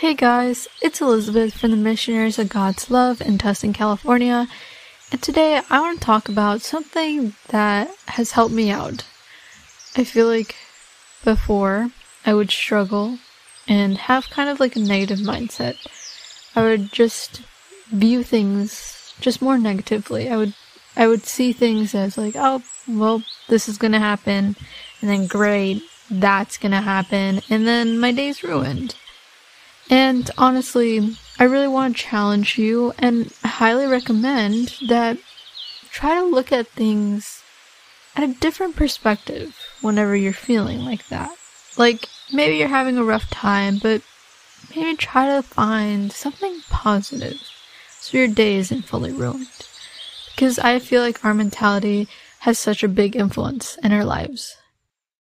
Hey guys, it's Elizabeth from the Missionaries of God's Love in Tustin, California, and today I want to talk about something that has helped me out. I feel like before I would struggle and have kind of like a negative mindset. I would just view things just more negatively. I would I would see things as like, oh, well, this is gonna happen, and then great, that's gonna happen, and then my day's ruined. And honestly, I really want to challenge you and highly recommend that try to look at things at a different perspective whenever you're feeling like that. Like, maybe you're having a rough time, but maybe try to find something positive so your day isn't fully ruined. Because I feel like our mentality has such a big influence in our lives.